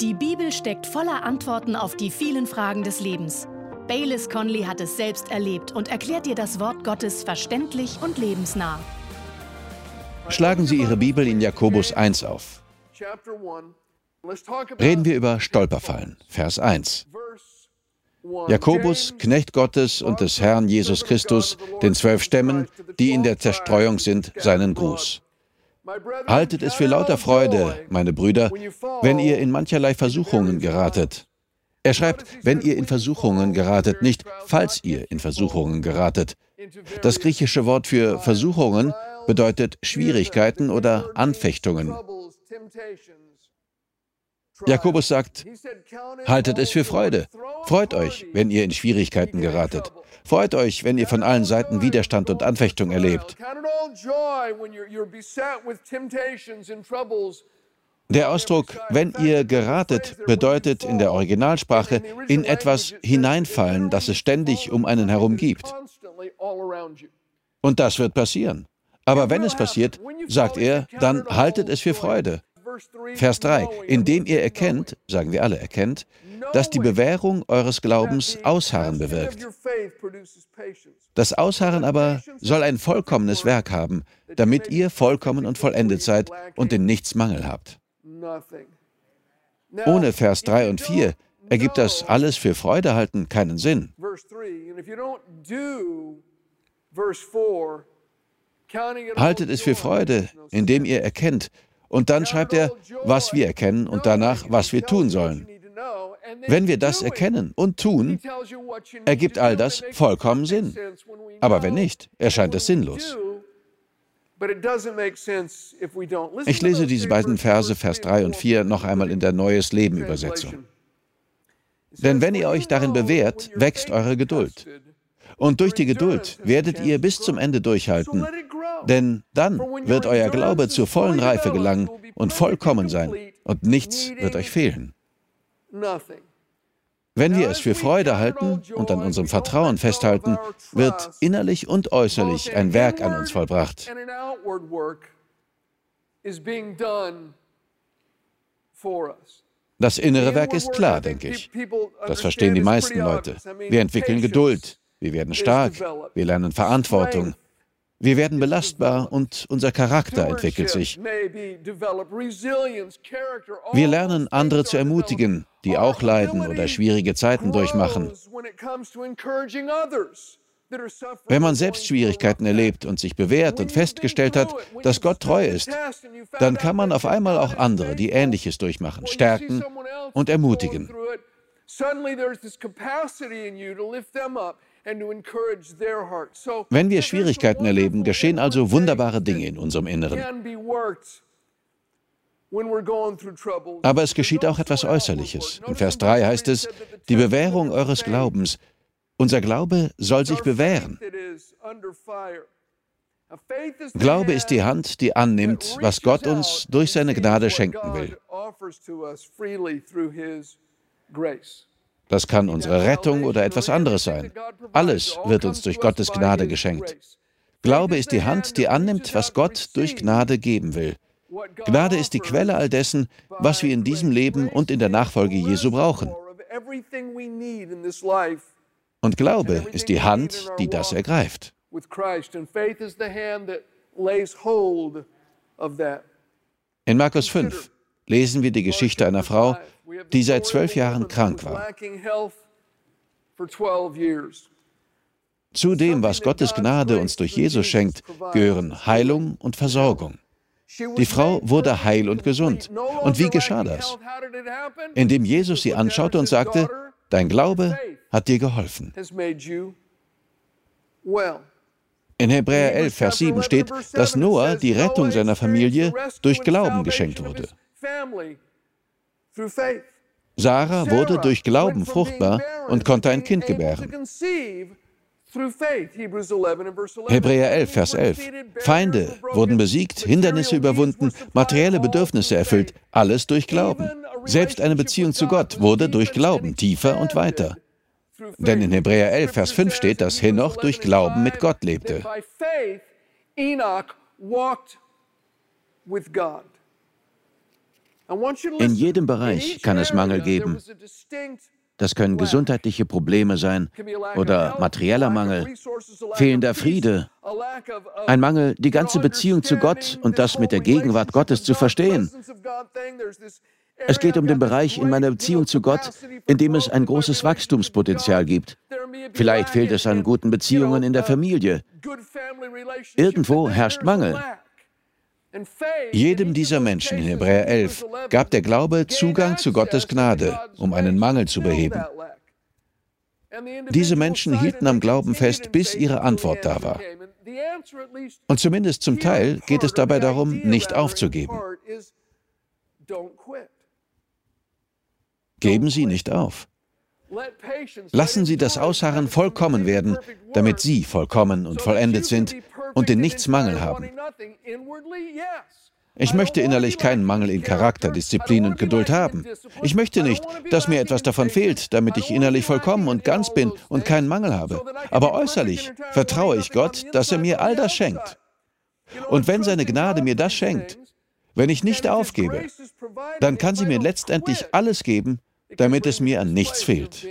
Die Bibel steckt voller Antworten auf die vielen Fragen des Lebens. Baylis Conley hat es selbst erlebt und erklärt dir das Wort Gottes verständlich und lebensnah. Schlagen Sie Ihre Bibel in Jakobus 1 auf. Reden wir über Stolperfallen. Vers 1. Jakobus, Knecht Gottes und des Herrn Jesus Christus, den zwölf Stämmen, die in der Zerstreuung sind, seinen Gruß. Haltet es für lauter Freude, meine Brüder, wenn ihr in mancherlei Versuchungen geratet. Er schreibt, wenn ihr in Versuchungen geratet, nicht falls ihr in Versuchungen geratet. Das griechische Wort für Versuchungen bedeutet Schwierigkeiten oder Anfechtungen. Jakobus sagt, haltet es für Freude. Freut euch, wenn ihr in Schwierigkeiten geratet. Freut euch, wenn ihr von allen Seiten Widerstand und Anfechtung erlebt. Der Ausdruck, wenn ihr geratet, bedeutet in der Originalsprache in etwas hineinfallen, das es ständig um einen herum gibt. Und das wird passieren. Aber wenn es passiert, sagt er, dann haltet es für Freude. Vers 3, indem ihr erkennt, sagen wir alle erkennt, dass die Bewährung eures Glaubens Ausharren bewirkt. Das Ausharren aber soll ein vollkommenes Werk haben, damit ihr vollkommen und vollendet seid und in nichts Mangel habt. Ohne Vers 3 und 4 ergibt das alles für Freude halten keinen Sinn. Haltet es für Freude, indem ihr erkennt, und dann schreibt er, was wir erkennen und danach, was wir tun sollen. Wenn wir das erkennen und tun, ergibt all das vollkommen Sinn. Aber wenn nicht, erscheint es sinnlos. Ich lese diese beiden Verse, Vers 3 und 4, noch einmal in der Neues Leben Übersetzung. Denn wenn ihr euch darin bewährt, wächst eure Geduld. Und durch die Geduld werdet ihr bis zum Ende durchhalten, denn dann wird euer Glaube zur vollen Reife gelangen und vollkommen sein, und nichts wird euch fehlen. Wenn wir es für Freude halten und an unserem Vertrauen festhalten, wird innerlich und äußerlich ein Werk an uns vollbracht. Das innere Werk ist klar, denke ich. Das verstehen die meisten Leute. Wir entwickeln Geduld, wir werden stark, wir lernen Verantwortung, wir werden belastbar und unser Charakter entwickelt sich. Wir lernen, andere zu ermutigen, die auch leiden oder schwierige Zeiten durchmachen. Wenn man selbst Schwierigkeiten erlebt und sich bewährt und festgestellt hat, dass Gott treu ist, dann kann man auf einmal auch andere, die Ähnliches durchmachen, stärken und ermutigen. Suddenly there's this capacity in you to lift them up wenn wir Schwierigkeiten erleben, geschehen also wunderbare Dinge in unserem Inneren. Aber es geschieht auch etwas Äußerliches. In Vers 3 heißt es, die Bewährung eures Glaubens. Unser Glaube soll sich bewähren. Glaube ist die Hand, die annimmt, was Gott uns durch seine Gnade schenken will. Das kann unsere Rettung oder etwas anderes sein. Alles wird uns durch Gottes Gnade geschenkt. Glaube ist die Hand, die annimmt, was Gott durch Gnade geben will. Gnade ist die Quelle all dessen, was wir in diesem Leben und in der Nachfolge Jesu brauchen. Und Glaube ist die Hand, die das ergreift. In Markus 5 lesen wir die Geschichte einer Frau, die seit zwölf Jahren krank war. Zu dem, was Gottes Gnade uns durch Jesus schenkt, gehören Heilung und Versorgung. Die Frau wurde heil und gesund. Und wie geschah das? Indem Jesus sie anschaute und sagte, Dein Glaube hat dir geholfen. In Hebräer 11, Vers 7 steht, dass Noah die Rettung seiner Familie durch Glauben geschenkt wurde. Sarah wurde durch Glauben fruchtbar und konnte ein Kind gebären. Hebräer 11, Vers 11. Feinde wurden besiegt, Hindernisse überwunden, materielle Bedürfnisse erfüllt, alles durch Glauben. Selbst eine Beziehung zu Gott wurde durch Glauben tiefer und weiter. Denn in Hebräer 11, Vers 5 steht, dass Henoch durch Glauben mit Gott lebte. In jedem Bereich kann es Mangel geben. Das können gesundheitliche Probleme sein oder materieller Mangel, fehlender Friede, ein Mangel, die ganze Beziehung zu Gott und das mit der Gegenwart Gottes zu verstehen. Es geht um den Bereich in meiner Beziehung zu Gott, in dem es ein großes Wachstumspotenzial gibt. Vielleicht fehlt es an guten Beziehungen in der Familie. Irgendwo herrscht Mangel. Jedem dieser Menschen in Hebräer 11 gab der Glaube Zugang zu Gottes Gnade, um einen Mangel zu beheben. Diese Menschen hielten am Glauben fest, bis ihre Antwort da war. Und zumindest zum Teil geht es dabei darum, nicht aufzugeben. Geben Sie nicht auf. Lassen Sie das Ausharren vollkommen werden, damit Sie vollkommen und vollendet sind und in nichts Mangel haben. Ich möchte innerlich keinen Mangel in Charakter, Disziplin und Geduld haben. Ich möchte nicht, dass mir etwas davon fehlt, damit ich innerlich vollkommen und ganz bin und keinen Mangel habe. Aber äußerlich vertraue ich Gott, dass er mir all das schenkt. Und wenn seine Gnade mir das schenkt, wenn ich nicht aufgebe, dann kann sie mir letztendlich alles geben, damit es mir an nichts fehlt.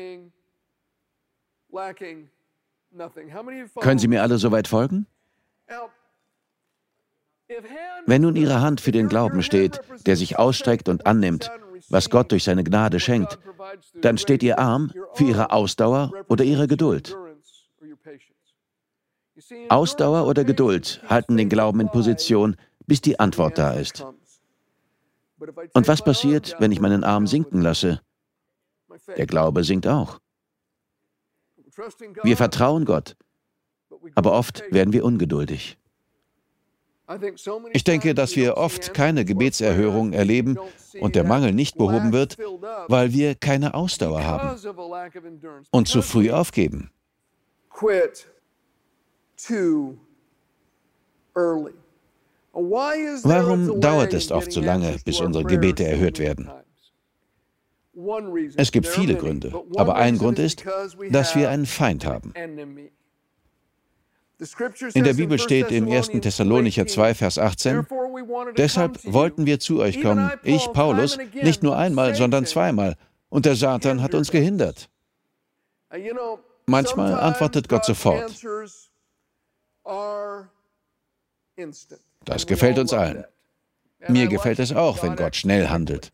Können Sie mir alle soweit folgen? Wenn nun Ihre Hand für den Glauben steht, der sich ausstreckt und annimmt, was Gott durch seine Gnade schenkt, dann steht Ihr Arm für Ihre Ausdauer oder Ihre Geduld. Ausdauer oder Geduld halten den Glauben in Position, bis die Antwort da ist. Und was passiert, wenn ich meinen Arm sinken lasse? Der Glaube sinkt auch. Wir vertrauen Gott, aber oft werden wir ungeduldig. Ich denke, dass wir oft keine Gebetserhörung erleben und der Mangel nicht behoben wird, weil wir keine Ausdauer haben und zu früh aufgeben. Warum dauert es oft so lange, bis unsere Gebete erhört werden? Es gibt viele Gründe, aber ein Grund ist, dass wir einen Feind haben. In der Bibel steht im 1. Thessalonicher 2, Vers 18, Deshalb wollten wir zu euch kommen, ich, Paulus, nicht nur einmal, sondern zweimal, und der Satan hat uns gehindert. Manchmal antwortet Gott sofort. Das gefällt uns allen. Mir gefällt es auch, wenn Gott schnell handelt.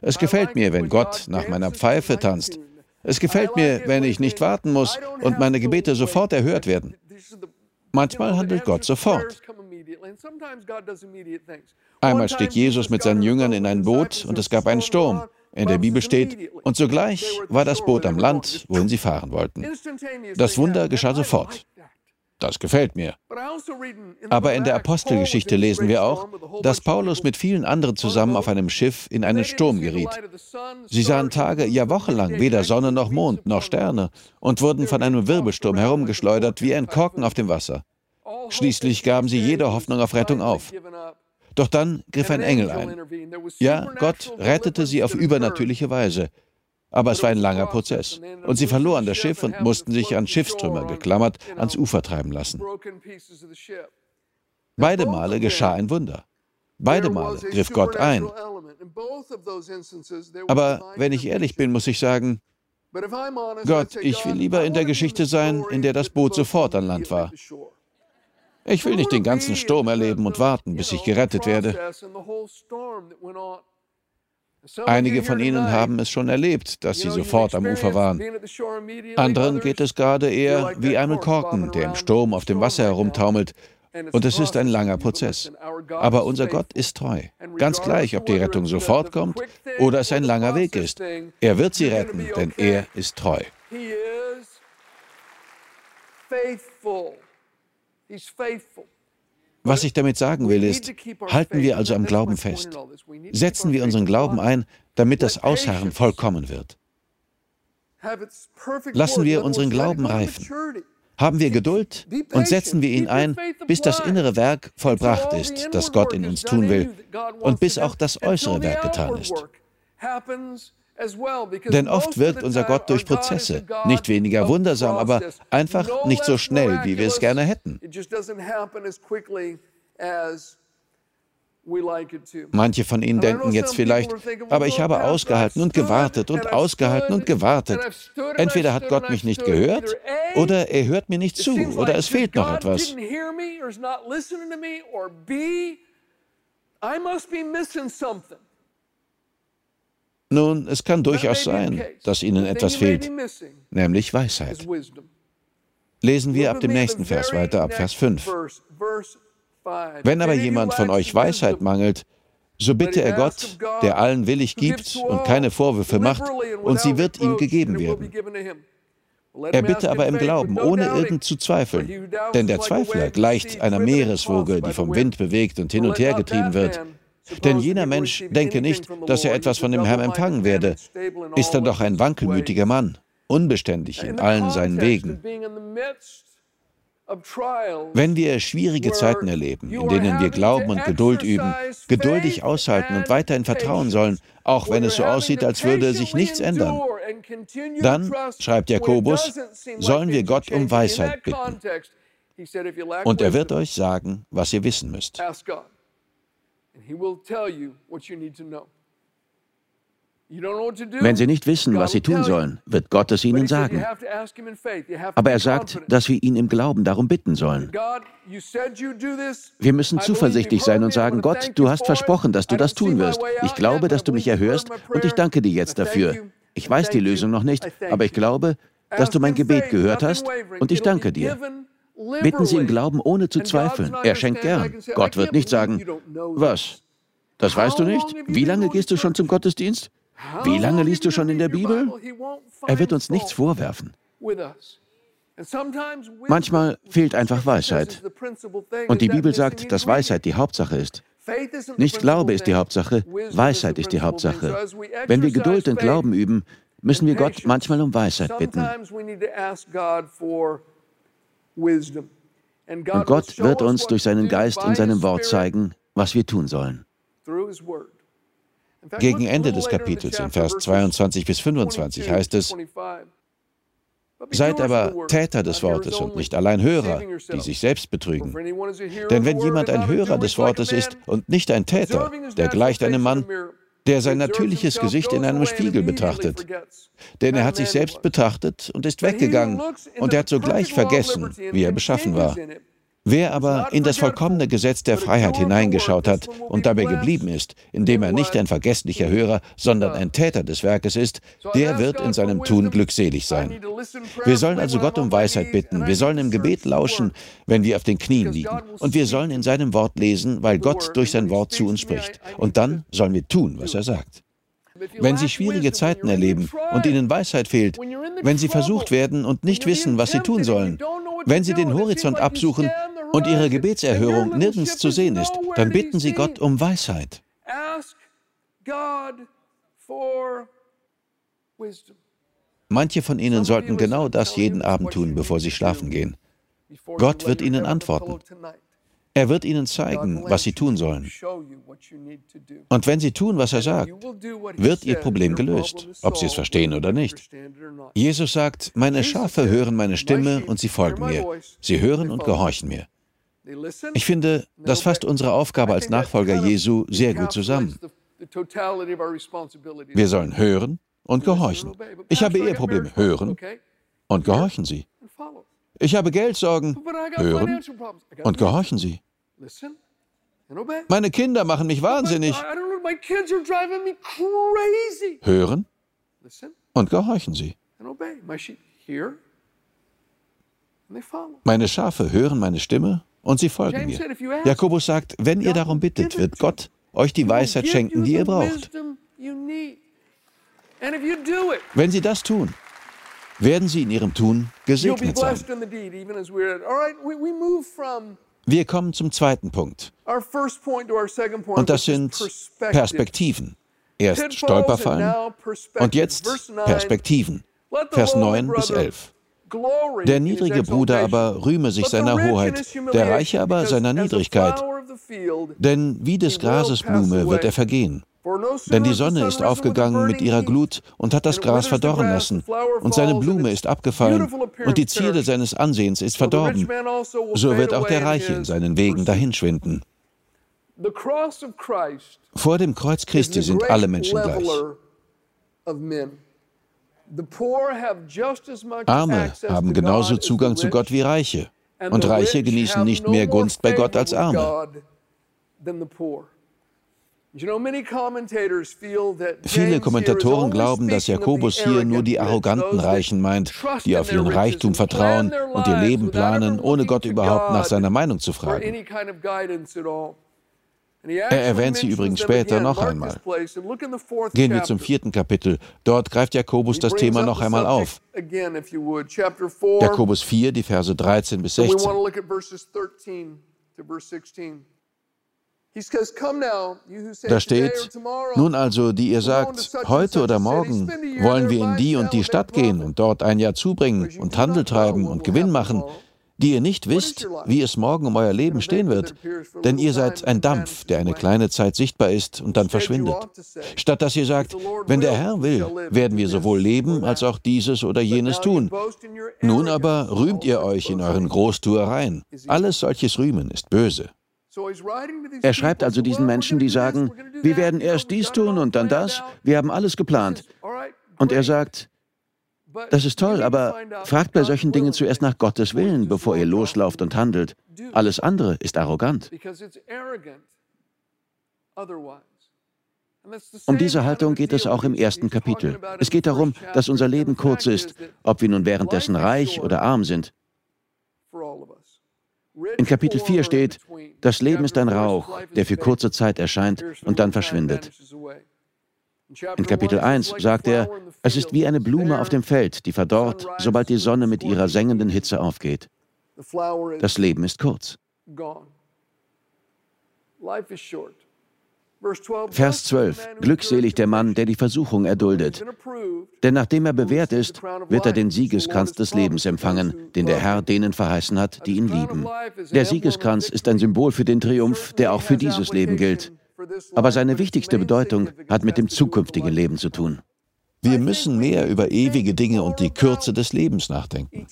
Es gefällt mir, wenn Gott nach meiner Pfeife tanzt. Es gefällt mir, wenn ich nicht warten muss und meine Gebete sofort erhört werden. Manchmal handelt Gott sofort. Einmal stieg Jesus mit seinen Jüngern in ein Boot und es gab einen Sturm. In der Bibel steht, und sogleich war das Boot am Land, wohin sie fahren wollten. Das Wunder geschah sofort. Das gefällt mir. Aber in der Apostelgeschichte lesen wir auch, dass Paulus mit vielen anderen zusammen auf einem Schiff in einen Sturm geriet. Sie sahen Tage, ja wochenlang weder Sonne noch Mond noch Sterne und wurden von einem Wirbelsturm herumgeschleudert wie ein Korken auf dem Wasser. Schließlich gaben sie jede Hoffnung auf Rettung auf. Doch dann griff ein Engel ein. Ja, Gott rettete sie auf übernatürliche Weise. Aber es war ein langer Prozess. Und sie verloren das Schiff und mussten sich an Schiffstrümmer geklammert ans Ufer treiben lassen. Beide Male geschah ein Wunder. Beide Male griff Gott ein. Aber wenn ich ehrlich bin, muss ich sagen, Gott, ich will lieber in der Geschichte sein, in der das Boot sofort an Land war. Ich will nicht den ganzen Sturm erleben und warten, bis ich gerettet werde. Einige von Ihnen haben es schon erlebt, dass sie sofort am Ufer waren. Anderen geht es gerade eher wie einem Korken, der im Sturm auf dem Wasser herumtaumelt. Und es ist ein langer Prozess. Aber unser Gott ist treu. Ganz gleich, ob die Rettung sofort kommt oder es ein langer Weg ist. Er wird sie retten, denn er ist treu. Was ich damit sagen will, ist, halten wir also am Glauben fest. Setzen wir unseren Glauben ein, damit das Ausharren vollkommen wird. Lassen wir unseren Glauben reifen. Haben wir Geduld und setzen wir ihn ein, bis das innere Werk vollbracht ist, das Gott in uns tun will, und bis auch das äußere Werk getan ist. Denn oft wirkt unser Gott durch Prozesse, nicht weniger wundersam, aber einfach nicht so schnell, wie wir es gerne hätten. Manche von Ihnen denken jetzt vielleicht, aber ich habe ausgehalten und gewartet und ausgehalten und gewartet. Entweder hat Gott mich nicht gehört oder er hört mir nicht zu oder es fehlt noch etwas. Nun, es kann durchaus sein, dass Ihnen etwas fehlt, nämlich Weisheit. Lesen wir ab dem nächsten Vers weiter, ab Vers 5. Wenn aber jemand von euch Weisheit mangelt, so bitte er Gott, der allen willig gibt und keine Vorwürfe macht, und sie wird ihm gegeben werden. Er bitte aber im Glauben, ohne irgend zu zweifeln. Denn der Zweifler gleicht einer Meereswoge, die vom Wind bewegt und hin und her getrieben wird. Denn jener Mensch denke nicht, dass er etwas von dem Herrn empfangen werde, ist er doch ein wankelmütiger Mann, unbeständig in allen seinen Wegen. Wenn wir schwierige Zeiten erleben, in denen wir Glauben und Geduld üben, geduldig aushalten und weiterhin vertrauen sollen, auch wenn es so aussieht, als würde sich nichts ändern, dann, schreibt Jakobus, sollen wir Gott um Weisheit bitten. Und er wird euch sagen, was ihr wissen müsst. Wenn sie nicht wissen, was sie tun sollen, wird Gott es ihnen sagen. Aber er sagt, dass wir ihn im Glauben darum bitten sollen. Wir müssen zuversichtlich sein und sagen, Gott, du hast versprochen, dass du das tun wirst. Ich glaube, dass du mich erhörst und ich danke dir jetzt dafür. Ich weiß die Lösung noch nicht, aber ich glaube, dass du mein Gebet gehört hast und ich danke dir. Bitten Sie im Glauben, ohne zu zweifeln. Er schenkt gern. Gott wird nicht sagen, was? Das weißt du nicht? Wie lange gehst du schon zum Gottesdienst? Wie lange liest du schon in der Bibel? Er wird uns nichts vorwerfen. Manchmal fehlt einfach Weisheit. Und die Bibel sagt, dass Weisheit die Hauptsache ist. Nicht Glaube ist die Hauptsache, Weisheit ist die Hauptsache. Wenn wir Geduld und Glauben üben, müssen wir Gott manchmal um Weisheit bitten. Und Gott wird uns durch seinen Geist in seinem Wort zeigen, was wir tun sollen. Gegen Ende des Kapitels, in Vers 22 bis 25, heißt es, Seid aber Täter des Wortes und nicht allein Hörer, die sich selbst betrügen. Denn wenn jemand ein Hörer des Wortes ist und nicht ein Täter, der gleicht einem Mann, der sein natürliches Gesicht in einem Spiegel betrachtet. Denn er hat sich selbst betrachtet und ist weggegangen, und er hat sogleich vergessen, wie er beschaffen war. Wer aber in das vollkommene Gesetz der Freiheit hineingeschaut hat und dabei geblieben ist, indem er nicht ein vergesslicher Hörer, sondern ein Täter des Werkes ist, der wird in seinem Tun glückselig sein. Wir sollen also Gott um Weisheit bitten, wir sollen im Gebet lauschen, wenn wir auf den Knien liegen, und wir sollen in seinem Wort lesen, weil Gott durch sein Wort zu uns spricht. Und dann sollen wir tun, was er sagt. Wenn Sie schwierige Zeiten erleben und Ihnen Weisheit fehlt, wenn Sie versucht werden und nicht wissen, was Sie tun sollen, wenn Sie den Horizont absuchen und Ihre Gebetserhörung nirgends zu sehen ist, dann bitten Sie Gott um Weisheit. Manche von Ihnen sollten genau das jeden Abend tun, bevor Sie schlafen gehen. Gott wird Ihnen antworten. Er wird Ihnen zeigen, was Sie tun sollen. Und wenn Sie tun, was er sagt, wird Ihr Problem gelöst, ob Sie es verstehen oder nicht. Jesus sagt, meine Schafe hören meine Stimme und sie folgen mir. Sie hören und gehorchen mir. Ich finde, das fasst unsere Aufgabe als Nachfolger Jesu sehr gut zusammen. Wir sollen hören und gehorchen. Ich habe Eheprobleme. Hören und gehorchen Sie. Ich habe Geldsorgen. Hören und gehorchen Sie. Meine Kinder machen mich wahnsinnig. Hören und gehorchen Sie. Meine Schafe hören meine Stimme und sie folgen mir. Jakobus sagt, wenn ihr darum bittet, wird Gott euch die Weisheit schenken, die ihr braucht. Wenn sie das tun, werden sie in ihrem Tun gesegnet sein. Wir kommen zum zweiten Punkt. Und das sind Perspektiven. Erst Stolperfallen und jetzt Perspektiven. Vers 9 bis 11. Der niedrige Bruder aber rühme sich seiner Hoheit, der Reiche aber seiner Niedrigkeit. Denn wie des Grases Blume wird er vergehen. Denn die Sonne ist aufgegangen mit ihrer Glut und hat das Gras verdorren lassen, und seine Blume ist abgefallen, und die Zierde seines Ansehens ist verdorben. So wird auch der Reiche in seinen Wegen dahinschwinden. Vor dem Kreuz Christi sind alle Menschen gleich. Arme haben genauso Zugang zu Gott wie Reiche. Und Reiche genießen nicht mehr Gunst bei Gott als Arme. Viele Kommentatoren glauben, dass Jakobus hier nur die arroganten Reichen meint, die auf ihren Reichtum vertrauen und ihr Leben planen, ohne Gott überhaupt nach seiner Meinung zu fragen. Er erwähnt sie übrigens später noch einmal. Gehen wir zum vierten Kapitel. Dort greift Jakobus das Thema noch einmal auf. Jakobus 4, die Verse 13 bis 16. Da steht, nun also, die ihr sagt, heute oder morgen wollen wir in die und die Stadt gehen und dort ein Jahr zubringen und Handel treiben und Gewinn machen, die ihr nicht wisst, wie es morgen um euer Leben stehen wird. Denn ihr seid ein Dampf, der eine kleine Zeit sichtbar ist und dann verschwindet. Statt dass ihr sagt, wenn der Herr will, werden wir sowohl leben als auch dieses oder jenes tun. Nun aber rühmt ihr euch in euren Großtuereien. Alles solches Rühmen ist böse. Er schreibt also diesen Menschen, die sagen, wir werden erst dies tun und dann das, wir haben alles geplant. Und er sagt, das ist toll, aber fragt bei solchen Dingen zuerst nach Gottes Willen, bevor ihr loslauft und handelt. Alles andere ist arrogant. Um diese Haltung geht es auch im ersten Kapitel. Es geht darum, dass unser Leben kurz ist, ob wir nun währenddessen reich oder arm sind. In Kapitel 4 steht, das Leben ist ein Rauch, der für kurze Zeit erscheint und dann verschwindet. In Kapitel 1 sagt er, es ist wie eine Blume auf dem Feld, die verdorrt, sobald die Sonne mit ihrer sengenden Hitze aufgeht. Das Leben ist kurz. Vers 12. Glückselig der Mann, der die Versuchung erduldet. Denn nachdem er bewährt ist, wird er den Siegeskranz des Lebens empfangen, den der Herr denen verheißen hat, die ihn lieben. Der Siegeskranz ist ein Symbol für den Triumph, der auch für dieses Leben gilt. Aber seine wichtigste Bedeutung hat mit dem zukünftigen Leben zu tun. Wir müssen mehr über ewige Dinge und die Kürze des Lebens nachdenken.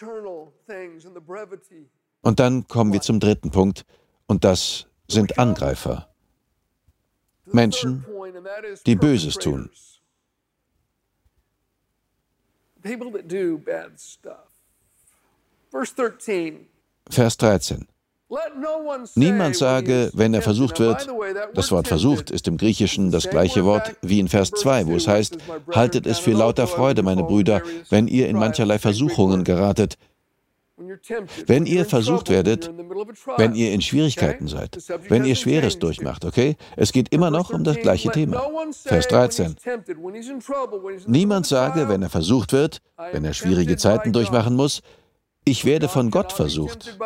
Und dann kommen wir zum dritten Punkt, und das sind Angreifer. Menschen, die Böses tun. Vers 13. Niemand sage, wenn er versucht wird, das Wort versucht ist im Griechischen das gleiche Wort wie in Vers 2, wo es heißt, haltet es für lauter Freude, meine Brüder, wenn ihr in mancherlei Versuchungen geratet. Wenn ihr versucht werdet, wenn ihr in Schwierigkeiten seid, wenn ihr Schweres durchmacht, okay? Es geht immer noch um das gleiche Thema. Vers 13. Niemand sage, wenn er versucht wird, wenn er schwierige Zeiten durchmachen muss, ich werde von Gott versucht.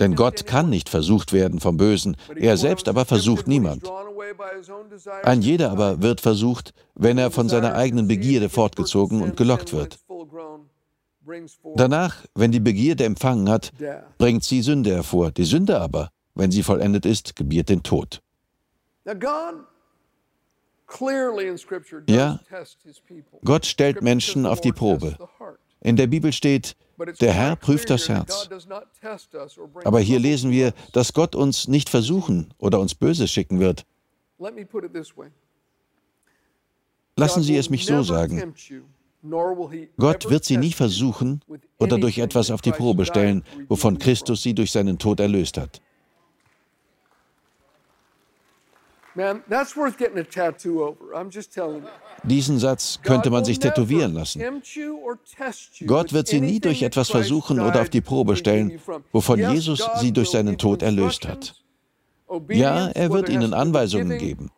Denn Gott kann nicht versucht werden vom Bösen, er selbst aber versucht niemand. Ein jeder aber wird versucht, wenn er von seiner eigenen Begierde fortgezogen und gelockt wird. Danach, wenn die Begierde empfangen hat, bringt sie Sünde hervor. Die Sünde aber, wenn sie vollendet ist, gebiert den Tod. Ja, Gott stellt Menschen auf die Probe. In der Bibel steht, der Herr prüft das Herz. Aber hier lesen wir, dass Gott uns nicht versuchen oder uns Böses schicken wird. Lassen Sie es mich so sagen. Gott wird sie nie versuchen oder durch etwas auf die Probe stellen, wovon Christus sie durch seinen Tod erlöst hat. Diesen Satz könnte man sich tätowieren lassen. Gott wird sie nie durch etwas versuchen oder auf die Probe stellen, wovon Jesus sie durch seinen Tod erlöst hat. Ja, er wird ihnen Anweisungen geben.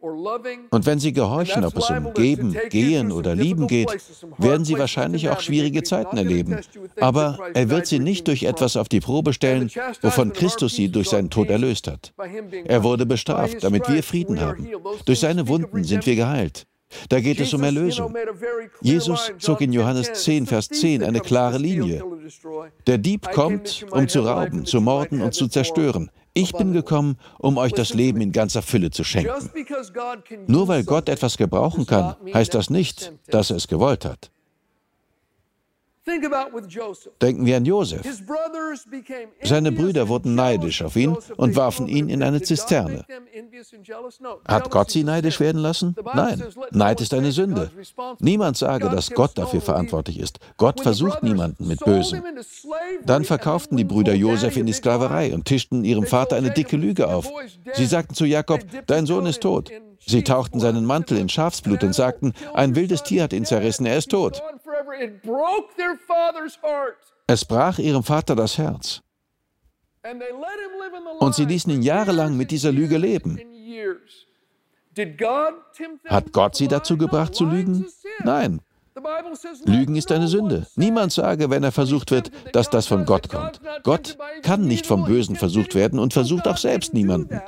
Und wenn sie gehorchen, ob es um Geben, Gehen oder Lieben geht, werden sie wahrscheinlich auch schwierige Zeiten erleben. Aber er wird sie nicht durch etwas auf die Probe stellen, wovon Christus sie durch seinen Tod erlöst hat. Er wurde bestraft, damit wir Frieden haben. Durch seine Wunden sind wir geheilt. Da geht es um Erlösung. Jesus zog in Johannes 10, Vers 10 eine klare Linie. Der Dieb kommt, um zu rauben, zu morden und zu zerstören. Ich bin gekommen, um euch das Leben in ganzer Fülle zu schenken. Nur weil Gott etwas gebrauchen kann, heißt das nicht, dass er es gewollt hat. Denken wir an Josef. Seine Brüder wurden neidisch auf ihn und warfen ihn in eine Zisterne. Hat Gott sie neidisch werden lassen? Nein. Neid ist eine Sünde. Niemand sage, dass Gott dafür verantwortlich ist. Gott versucht niemanden mit Bösem. Dann verkauften die Brüder Josef in die Sklaverei und tischten ihrem Vater eine dicke Lüge auf. Sie sagten zu Jakob, dein Sohn ist tot. Sie tauchten seinen Mantel in Schafsblut und sagten, ein wildes Tier hat ihn zerrissen, er ist tot. Es brach ihrem Vater das Herz. Und sie ließen ihn jahrelang mit dieser Lüge leben. Hat Gott sie dazu gebracht zu lügen? Nein. Lügen ist eine Sünde. Niemand sage, wenn er versucht wird, dass das von Gott kommt. Gott kann nicht vom Bösen versucht werden und versucht auch selbst niemanden.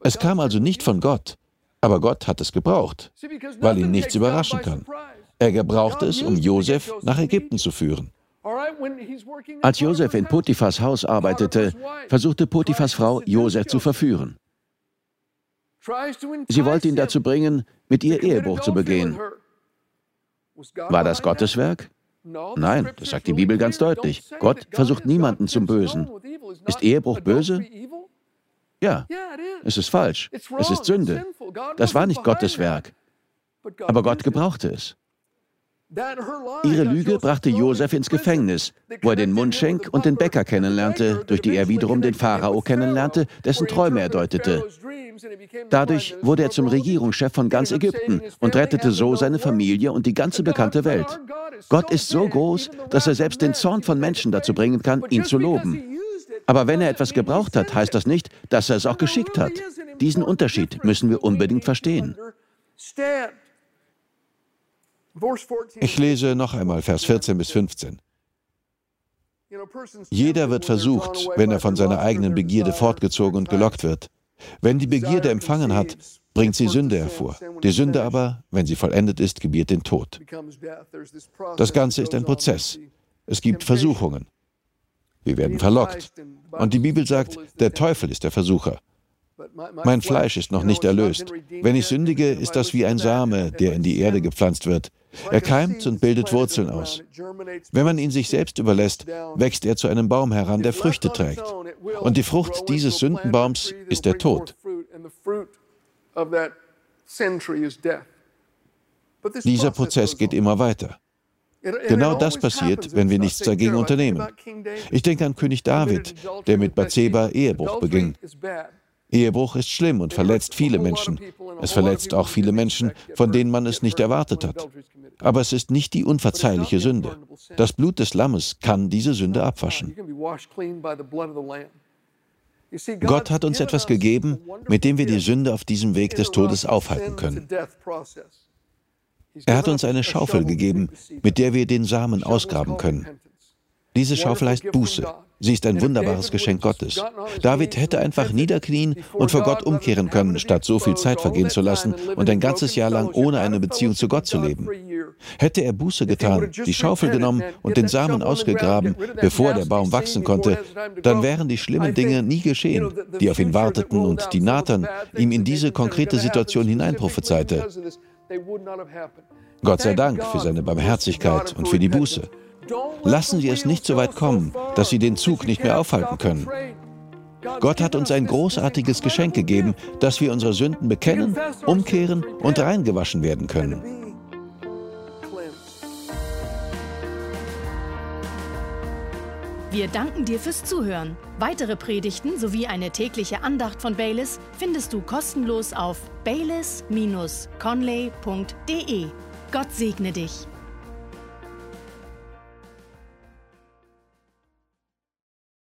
Es kam also nicht von Gott, aber Gott hat es gebraucht, weil ihn nichts überraschen kann. Er gebrauchte es, um Josef nach Ägypten zu führen. Als Josef in Potiphas Haus arbeitete, versuchte Potiphas Frau, Josef zu verführen. Sie wollte ihn dazu bringen, mit ihr Ehebruch zu begehen. War das Gottes Werk? Nein, das sagt die Bibel ganz deutlich. Gott versucht niemanden zum Bösen. Ist Ehebruch böse? Ja, es ist falsch. Es ist Sünde. Das war nicht Gottes Werk. Aber Gott gebrauchte es. Ihre Lüge brachte Josef ins Gefängnis, wo er den Mundschenk und den Bäcker kennenlernte, durch die er wiederum den Pharao kennenlernte, dessen Träume er deutete. Dadurch wurde er zum Regierungschef von ganz Ägypten und rettete so seine Familie und die ganze bekannte Welt. Gott ist so groß, dass er selbst den Zorn von Menschen dazu bringen kann, ihn zu loben. Aber wenn er etwas gebraucht hat, heißt das nicht, dass er es auch geschickt hat. Diesen Unterschied müssen wir unbedingt verstehen. Ich lese noch einmal Vers 14 bis 15. Jeder wird versucht, wenn er von seiner eigenen Begierde fortgezogen und gelockt wird. Wenn die Begierde empfangen hat, bringt sie Sünde hervor. Die Sünde aber, wenn sie vollendet ist, gebiert den Tod. Das Ganze ist ein Prozess. Es gibt Versuchungen. Wir werden verlockt. Und die Bibel sagt, der Teufel ist der Versucher. Mein Fleisch ist noch nicht erlöst. Wenn ich sündige, ist das wie ein Same, der in die Erde gepflanzt wird. Er keimt und bildet Wurzeln aus. Wenn man ihn sich selbst überlässt, wächst er zu einem Baum heran, der Früchte trägt. Und die Frucht dieses Sündenbaums ist der Tod. Dieser Prozess geht immer weiter. Genau das passiert, wenn wir nichts dagegen unternehmen. Ich denke an König David, der mit Bathseba Ehebruch beging. Ehebruch ist schlimm und verletzt viele Menschen. Es verletzt auch viele Menschen, von denen man es nicht erwartet hat. Aber es ist nicht die unverzeihliche Sünde. Das Blut des Lammes kann diese Sünde abwaschen. Gott hat uns etwas gegeben, mit dem wir die Sünde auf diesem Weg des Todes aufhalten können. Er hat uns eine Schaufel gegeben, mit der wir den Samen ausgraben können. Diese Schaufel heißt Buße. Sie ist ein wunderbares Geschenk Gottes. David hätte einfach niederknien und vor Gott umkehren können, statt so viel Zeit vergehen zu lassen und ein ganzes Jahr lang ohne eine Beziehung zu Gott zu leben. Hätte er Buße getan, die Schaufel genommen und den Samen ausgegraben, bevor der Baum wachsen konnte, dann wären die schlimmen Dinge nie geschehen, die auf ihn warteten und die Nathan ihm in diese konkrete Situation hineinprophezeite. Gott sei Dank für seine Barmherzigkeit und für die Buße. Lassen Sie es nicht so weit kommen, dass Sie den Zug nicht mehr aufhalten können. Gott hat uns ein großartiges Geschenk gegeben, dass wir unsere Sünden bekennen, umkehren und reingewaschen werden können. Wir danken dir fürs Zuhören. Weitere Predigten sowie eine tägliche Andacht von Baylis findest du kostenlos auf baylis-conley.de. Gott segne dich.